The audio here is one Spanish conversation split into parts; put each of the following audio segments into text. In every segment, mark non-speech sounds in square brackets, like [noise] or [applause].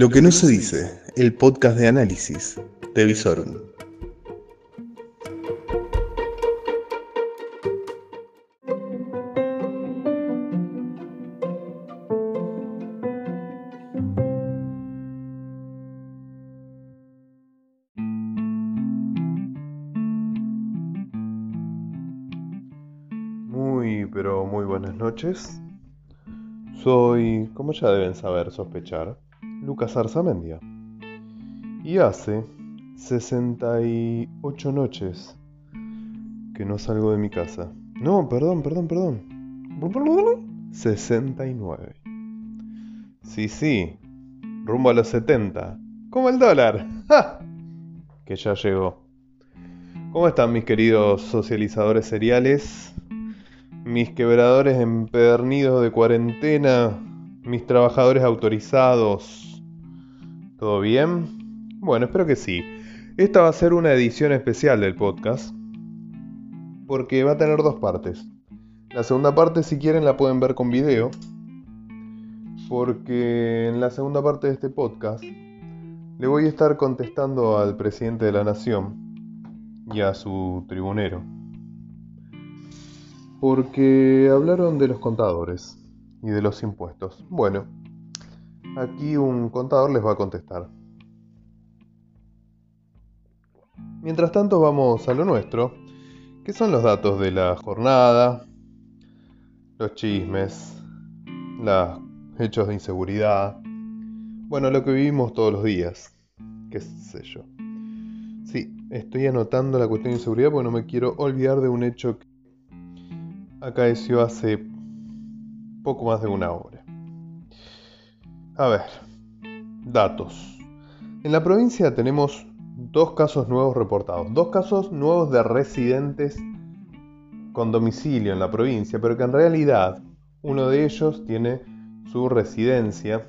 Lo que no se dice, el podcast de análisis de Visorum. Muy, pero muy buenas noches. Soy, como ya deben saber, sospechar, Lucas Arzamendia. Y hace 68 noches que no salgo de mi casa. No, perdón, perdón, perdón. 69. Sí, sí. Rumbo a los 70. Como el dólar. Que ya llegó. ¿Cómo están mis queridos socializadores seriales? Mis quebradores empedernidos de cuarentena. Mis trabajadores autorizados ¿Todo bien? Bueno, espero que sí. Esta va a ser una edición especial del podcast porque va a tener dos partes. La segunda parte, si quieren, la pueden ver con video. Porque en la segunda parte de este podcast le voy a estar contestando al presidente de la nación y a su tribunero. Porque hablaron de los contadores y de los impuestos. Bueno, Aquí un contador les va a contestar. Mientras tanto vamos a lo nuestro, que son los datos de la jornada, los chismes, los hechos de inseguridad, bueno, lo que vivimos todos los días, qué sé yo. Sí, estoy anotando la cuestión de inseguridad porque no me quiero olvidar de un hecho que acaeció hace poco más de una hora. A ver, datos. En la provincia tenemos dos casos nuevos reportados, dos casos nuevos de residentes con domicilio en la provincia, pero que en realidad uno de ellos tiene su residencia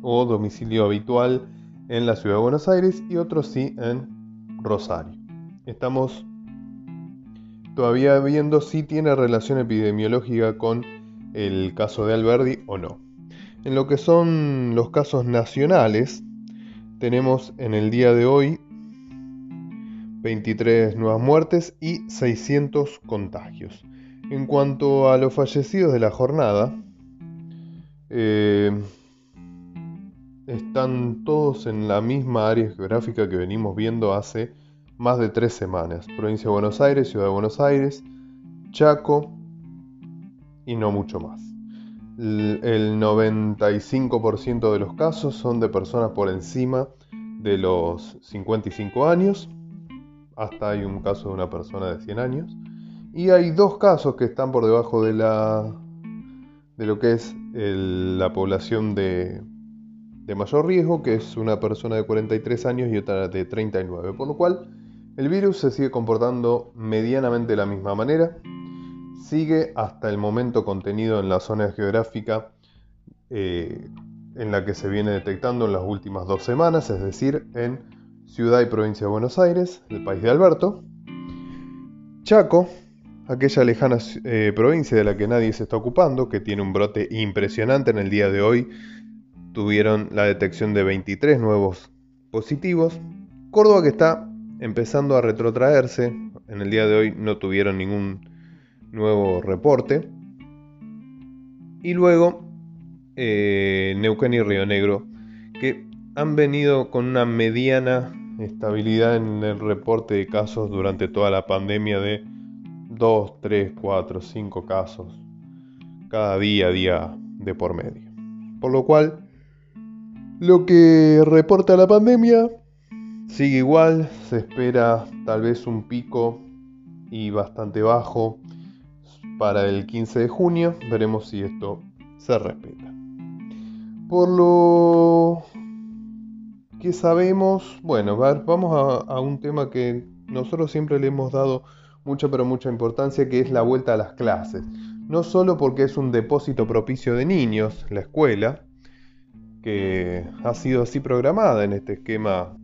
o domicilio habitual en la ciudad de Buenos Aires y otro sí en Rosario. Estamos todavía viendo si tiene relación epidemiológica con el caso de Alberdi o no. En lo que son los casos nacionales, tenemos en el día de hoy 23 nuevas muertes y 600 contagios. En cuanto a los fallecidos de la jornada, eh, están todos en la misma área geográfica que venimos viendo hace más de tres semanas. Provincia de Buenos Aires, Ciudad de Buenos Aires, Chaco y no mucho más. El 95% de los casos son de personas por encima de los 55 años. Hasta hay un caso de una persona de 100 años. Y hay dos casos que están por debajo de, la, de lo que es la población de, de mayor riesgo, que es una persona de 43 años y otra de 39. Por lo cual, el virus se sigue comportando medianamente de la misma manera sigue hasta el momento contenido en la zona geográfica eh, en la que se viene detectando en las últimas dos semanas, es decir, en Ciudad y Provincia de Buenos Aires, el país de Alberto. Chaco, aquella lejana eh, provincia de la que nadie se está ocupando, que tiene un brote impresionante en el día de hoy, tuvieron la detección de 23 nuevos positivos. Córdoba que está empezando a retrotraerse, en el día de hoy no tuvieron ningún nuevo reporte. Y luego eh, Neuquén y Río Negro, que han venido con una mediana estabilidad en el reporte de casos durante toda la pandemia de 2, 3, 4, 5 casos cada día, día de por medio. Por lo cual, lo que reporta la pandemia sigue igual, se espera tal vez un pico y bastante bajo para el 15 de junio. Veremos si esto se respeta. Por lo que sabemos, bueno, vamos a, un tema que nosotros siempre le hemos dado mucha pero mucha importancia, que es la vuelta a las clases. No solo porque es un depósito propicio de niños, la escuela, que ha sido así programada en este esquema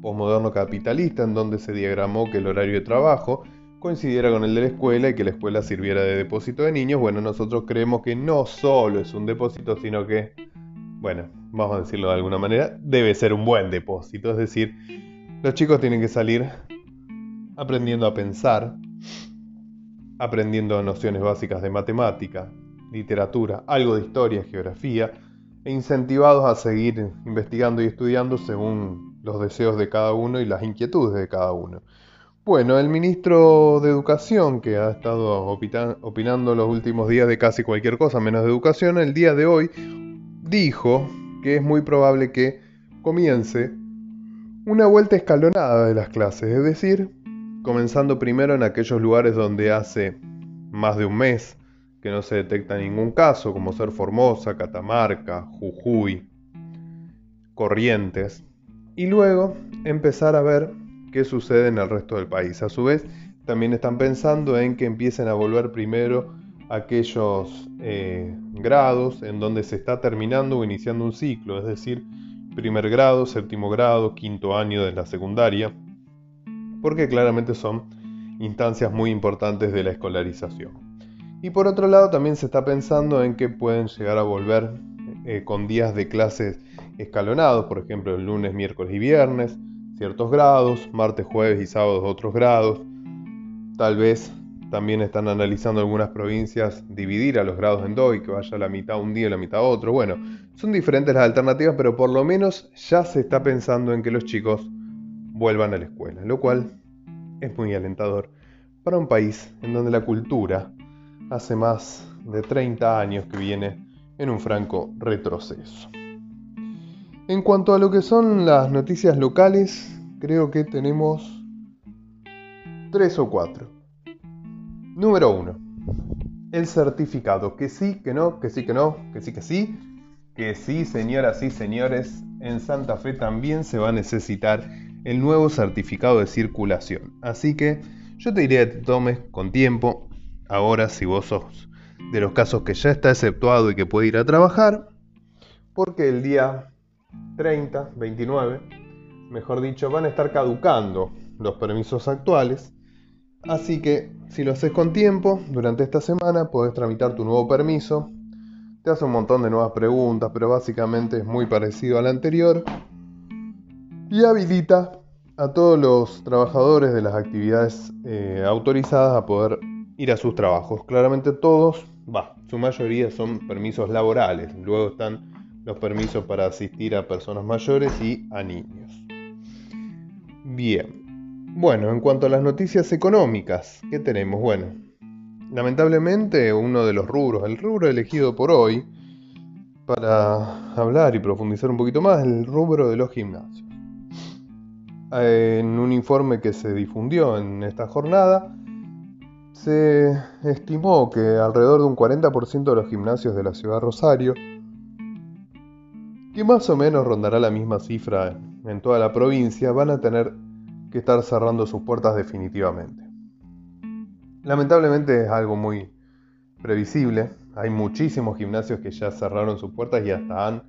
posmoderno capitalista, en donde se diagramó que el horario de trabajo coincidiera con el de la escuela y que la escuela sirviera de depósito de niños, bueno, nosotros creemos que no solo es un depósito, sino que bueno, vamos a decirlo de alguna manera, debe ser un buen depósito. Es decir, los chicos tienen que salir aprendiendo a pensar, aprendiendo nociones básicas de matemática, literatura, algo de historia, geografía, e incentivados a seguir investigando y estudiando según los deseos de cada uno y las inquietudes de cada uno. Bueno, el ministro de Educación, que ha estado opinando los últimos días de casi cualquier cosa menos de educación, el día de hoy dijo que es muy probable que comience una vuelta escalonada de las clases, es decir, comenzando primero en aquellos lugares donde hace más de un mes que no se detecta ningún caso, como ser Formosa, Catamarca, Jujuy, Corrientes, y luego empezar a ver qué sucede en el resto del país. A su vez, también están pensando en que empiecen a volver primero aquellos eh, grados en donde se está terminando o iniciando un ciclo, es decir, primer grado, séptimo grado, quinto año de la secundaria, porque claramente son instancias muy importantes de la escolarización. Y por otro lado también se está pensando en que pueden llegar a volver eh, con días de clases escalonados, por ejemplo el lunes, miércoles y viernes, ciertos grados, martes, jueves y sábados otros grados. Tal vez también están analizando algunas provincias dividir a los grados en dos y que vaya la mitad un día y la mitad otro. Bueno, son diferentes las alternativas, pero por lo menos ya se está pensando en que los chicos vuelvan a la escuela, lo cual es muy alentador para un país en donde la cultura hace más de 30 años que viene en un franco retroceso. En cuanto a lo que son las noticias locales, creo que tenemos tres o cuatro. Número uno, el certificado. Que sí, que no, que sí, que no, que sí, que sí. Que sí, señoras y señores, en Santa Fe también se va a necesitar el nuevo certificado de circulación. Así que yo te diría que te tomes con tiempo, ahora si vos sos de los casos que ya está exceptuado y que puede ir a trabajar, porque el día 30, 29, mejor dicho, van a estar caducando los permisos actuales. Así que si lo haces con tiempo, durante esta semana podés tramitar tu nuevo permiso. Te hace un montón de nuevas preguntas, pero básicamente es muy parecido al anterior. Y habilita a todos los trabajadores de las actividades eh, autorizadas a poder ir a sus trabajos. Claramente todos, va, su mayoría son permisos laborales. Luego están los permisos para asistir a personas mayores y a niños. Bien. Bueno, en cuanto a las noticias económicas, ¿qué tenemos? Bueno, lamentablemente uno de los rubros, el rubro elegido por hoy, para hablar y profundizar un poquito más, el rubro de los gimnasios. En un informe que se difundió en esta jornada, se estimó que alrededor de un 40% de los gimnasios de la ciudad de Rosario, que más o menos rondará la misma cifra en toda la provincia, van a tener que estar cerrando sus puertas definitivamente. Lamentablemente es algo muy previsible. Hay muchísimos gimnasios que ya cerraron sus puertas y hasta han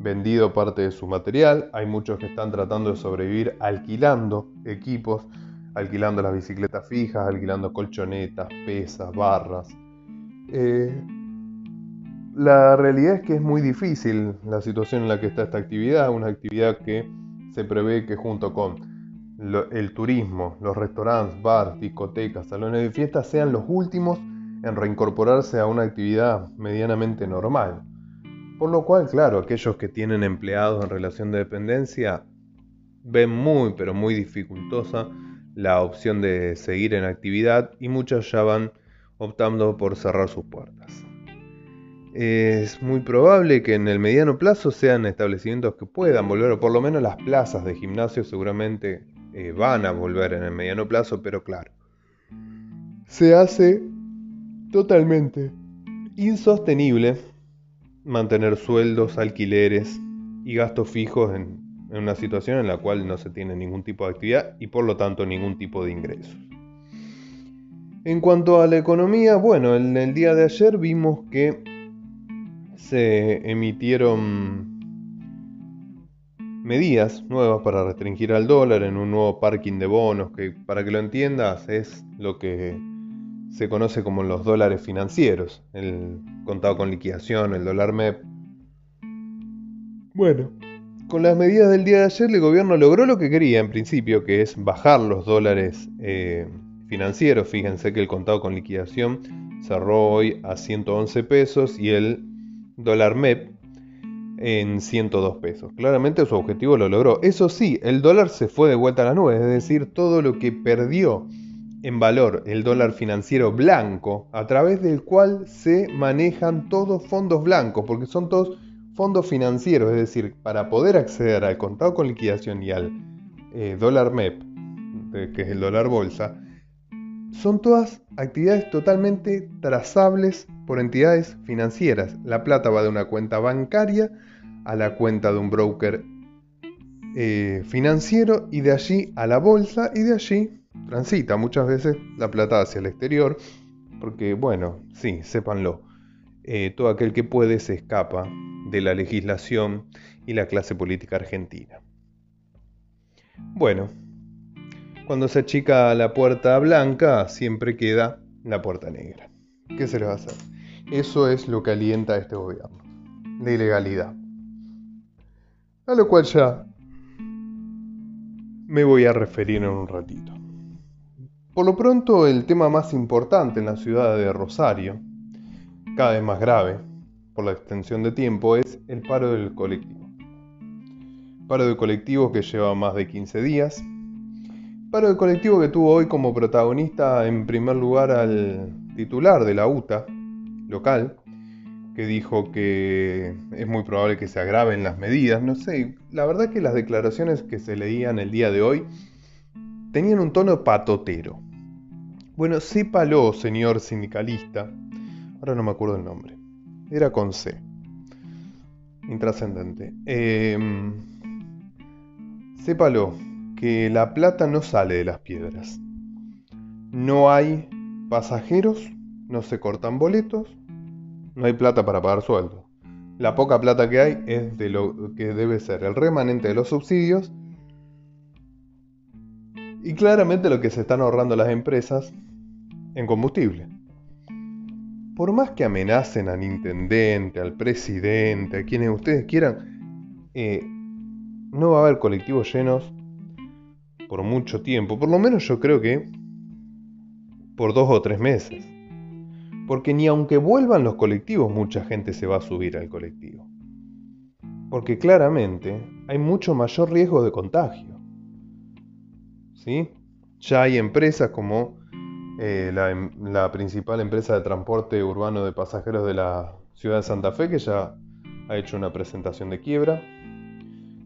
vendido parte de su material. Hay muchos que están tratando de sobrevivir alquilando equipos alquilando las bicicletas fijas, alquilando colchonetas, pesas, barras. Eh, la realidad es que es muy difícil la situación en la que está esta actividad, una actividad que se prevé que junto con el turismo, los restaurantes, bars, discotecas, salones de fiesta sean los últimos en reincorporarse a una actividad medianamente normal. Por lo cual, claro, aquellos que tienen empleados en relación de dependencia ven muy, pero muy dificultosa la opción de seguir en actividad y muchos ya van optando por cerrar sus puertas. Es muy probable que en el mediano plazo sean establecimientos que puedan volver, o por lo menos las plazas de gimnasio seguramente eh, van a volver en el mediano plazo, pero claro, se hace totalmente insostenible mantener sueldos, alquileres y gastos fijos en en una situación en la cual no se tiene ningún tipo de actividad y por lo tanto ningún tipo de ingresos. En cuanto a la economía, bueno, en el día de ayer vimos que se emitieron medidas nuevas para restringir al dólar en un nuevo parking de bonos, que para que lo entiendas es lo que se conoce como los dólares financieros, el contado con liquidación, el dólar MEP, Bueno, con las medidas del día de ayer el gobierno logró lo que quería en principio, que es bajar los dólares eh, financieros. Fíjense que el contado con liquidación cerró hoy a 111 pesos y el dólar MEP en 102 pesos. Claramente su objetivo lo logró. Eso sí, el dólar se fue de vuelta a la nube, es decir, todo lo que perdió en valor el dólar financiero blanco, a través del cual se manejan todos fondos blancos, porque son todos fondos financieros, es decir, para poder acceder al contado con liquidación y al eh, dólar MEP, que es el dólar bolsa, son todas actividades totalmente trazables por entidades financieras. La plata va de una cuenta bancaria a la cuenta de un broker eh, financiero y de allí a la bolsa y de allí transita muchas veces la plata hacia el exterior porque bueno, sí, sépanlo, eh, todo aquel que puede se escapa de la legislación y la clase política argentina. Bueno, cuando se achica la puerta blanca, siempre queda la puerta negra. ¿Qué se le va a hacer? Eso es lo que alienta a este gobierno. La ilegalidad. A lo cual ya me voy a referir en un ratito. Por lo pronto, el tema más importante en la ciudad de Rosario, cada vez más grave por la extensión de tiempo, es el paro del colectivo. Paro del colectivo que lleva más de 15 días, Paro de colectivo que tuvo hoy como protagonista en primer lugar al titular de la UTA local, que dijo que es muy probable que se agraven las medidas. No sé, la verdad que las declaraciones que se leían el día de hoy tenían un tono patotero. Bueno, sépalo, señor sindicalista. Ahora no me acuerdo el nombre. Era con C. Intrascendente. Eh, sépalo que la plata no sale de las piedras. No hay pasajeros, no se cortan boletos, no hay plata para pagar sueldo. La poca plata que hay es de lo que debe ser el remanente de los subsidios y claramente lo que se están ahorrando las empresas en combustible. Por más que amenacen al intendente, al presidente, a quienes ustedes quieran, eh, no va a haber colectivos llenos por mucho tiempo, por lo menos yo creo que por dos o tres meses. Porque ni aunque vuelvan los colectivos, mucha gente se va a subir al colectivo. Porque claramente hay mucho mayor riesgo de contagio. ¿Sí? Ya hay empresas como eh, la, em, la principal empresa de transporte urbano de pasajeros de la ciudad de Santa Fe, que ya ha hecho una presentación de quiebra.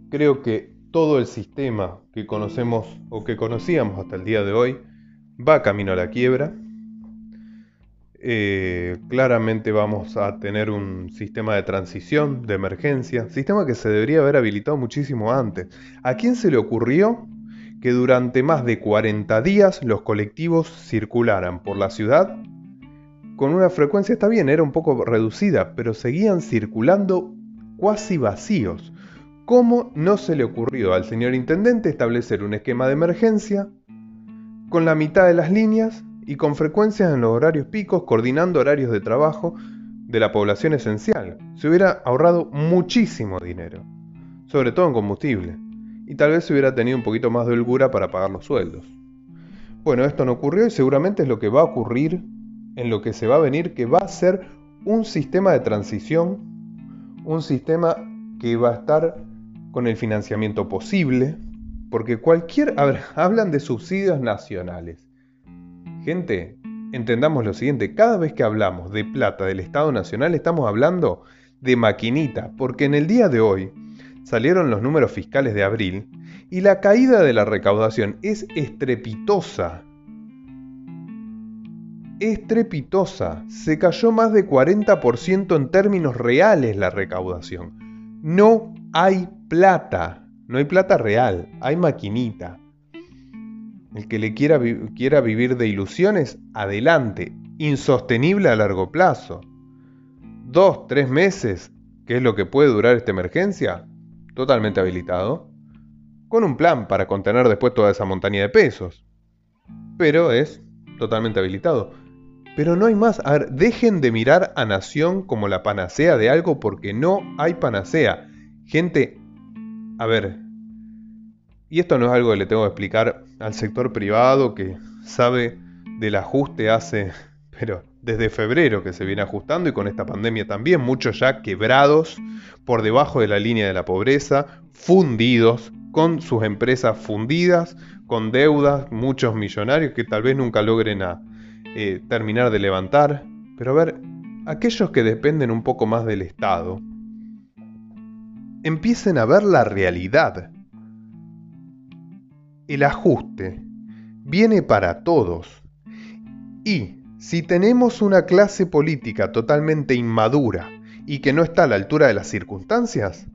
Creo que todo el sistema que conocemos o que conocíamos hasta el día de hoy va camino a la quiebra. Eh, claramente vamos a tener un sistema de transición, de emergencia, sistema que se debería haber habilitado muchísimo antes. ¿A quién se le ocurrió que durante más de 40 días los colectivos circularan por la ciudad con una frecuencia, está bien, era un poco reducida, pero seguían circulando cuasi vacíos? ¿Cómo no se le ocurrió al señor intendente establecer un esquema de emergencia con la mitad de las líneas y con frecuencias en los horarios picos, coordinando horarios de trabajo de la población esencial? Se hubiera ahorrado muchísimo dinero, sobre todo en combustible, y tal vez se hubiera tenido un poquito más de holgura para pagar los sueldos. Bueno, esto no ocurrió y seguramente es lo que va a ocurrir en lo que se va a venir, que va a ser un sistema de transición, un sistema que va a estar con el financiamiento posible, porque cualquier... [laughs] Hablan de subsidios nacionales. Gente, entendamos lo siguiente, cada vez que hablamos de plata del Estado Nacional estamos hablando de maquinita, porque en el día de hoy salieron los números fiscales de abril y la caída de la recaudación es estrepitosa. Estrepitosa. Se cayó más de 40% en términos reales la recaudación. No hay plata, no hay plata real, hay maquinita. El que le quiera, quiera vivir de ilusiones, adelante, insostenible a largo plazo. Dos, tres meses, que es lo que puede durar esta emergencia, totalmente habilitado, con un plan para contener después toda esa montaña de pesos. Pero es totalmente habilitado. Pero no hay más. A ver, dejen de mirar a Nación como la panacea de algo porque no hay panacea. Gente, a ver, y esto no es algo que le tengo que explicar al sector privado que sabe del ajuste hace, [laughs] pero desde febrero que se viene ajustando y con esta pandemia también, muchos ya quebrados por debajo de la línea de la pobreza, fundidos, con sus empresas fundidas, con deudas, muchos millonarios que tal vez nunca logren a, eh, terminar de levantar. Pero a ver, aquellos que dependen un poco más del Estado, empiecen a ver la realidad. El ajuste viene para todos. Y si tenemos una clase política totalmente inmadura y que no está a la altura de las circunstancias,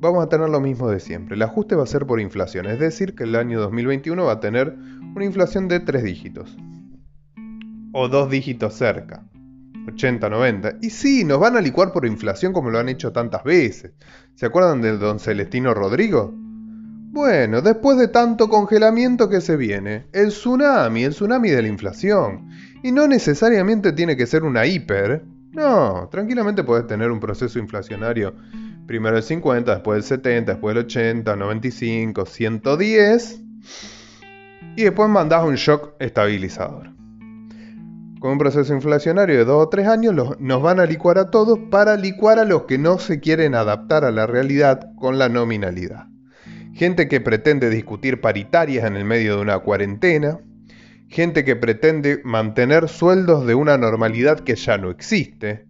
vamos a tener lo mismo de siempre. El ajuste va a ser por inflación, es decir, que el año 2021 va a tener una inflación de tres dígitos. O dos dígitos cerca. 80, 90. Y sí, nos van a licuar por inflación como lo han hecho tantas veces. ¿Se acuerdan de don Celestino Rodrigo? Bueno, después de tanto congelamiento que se viene, el tsunami, el tsunami de la inflación. Y no necesariamente tiene que ser una hiper. No, tranquilamente puedes tener un proceso inflacionario. Primero el 50, después el 70, después el 80, 95, 110. Y después mandás un shock estabilizador. Con un proceso inflacionario de 2 o 3 años nos van a licuar a todos para licuar a los que no se quieren adaptar a la realidad con la nominalidad. Gente que pretende discutir paritarias en el medio de una cuarentena, gente que pretende mantener sueldos de una normalidad que ya no existe.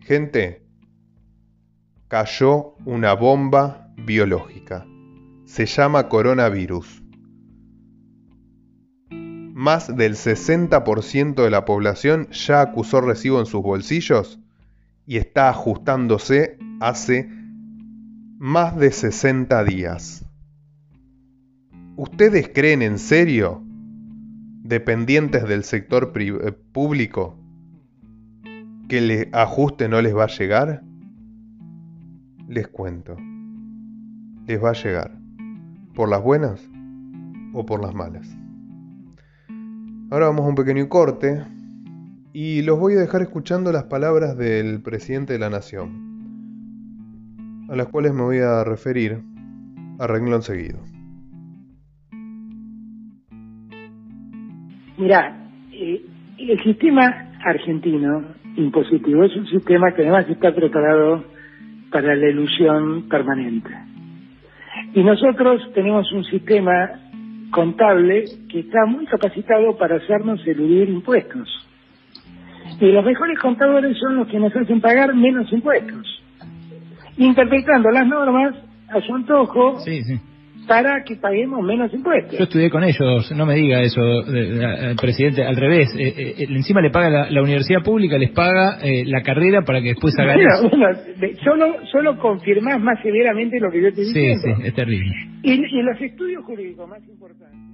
Gente, cayó una bomba biológica. Se llama coronavirus. Más del 60% de la población ya acusó recibo en sus bolsillos y está ajustándose hace más de 60 días. ¿Ustedes creen en serio dependientes del sector eh, público que el ajuste no les va a llegar? Les cuento. Les va a llegar. ¿Por las buenas o por las malas? Ahora vamos a un pequeño corte y los voy a dejar escuchando las palabras del presidente de la nación, a las cuales me voy a referir a renglón seguido. Mira, eh, el sistema argentino impositivo es un sistema que además está preparado para la ilusión permanente. Y nosotros tenemos un sistema contable que está muy capacitado para hacernos eludir impuestos. Y los mejores contadores son los que nos hacen pagar menos impuestos, interpretando las normas a su antojo para que paguemos menos impuestos. Yo estudié con ellos, no me diga eso, el presidente, al revés, eh, eh, encima le paga la, universidad pública, les paga eh, la carrera para que después hagan eso. Bueno, solo, solo confirmás más severamente lo que yo te dije. Sí, sí, es terrible. Y, y los estudios jurídicos más importantes.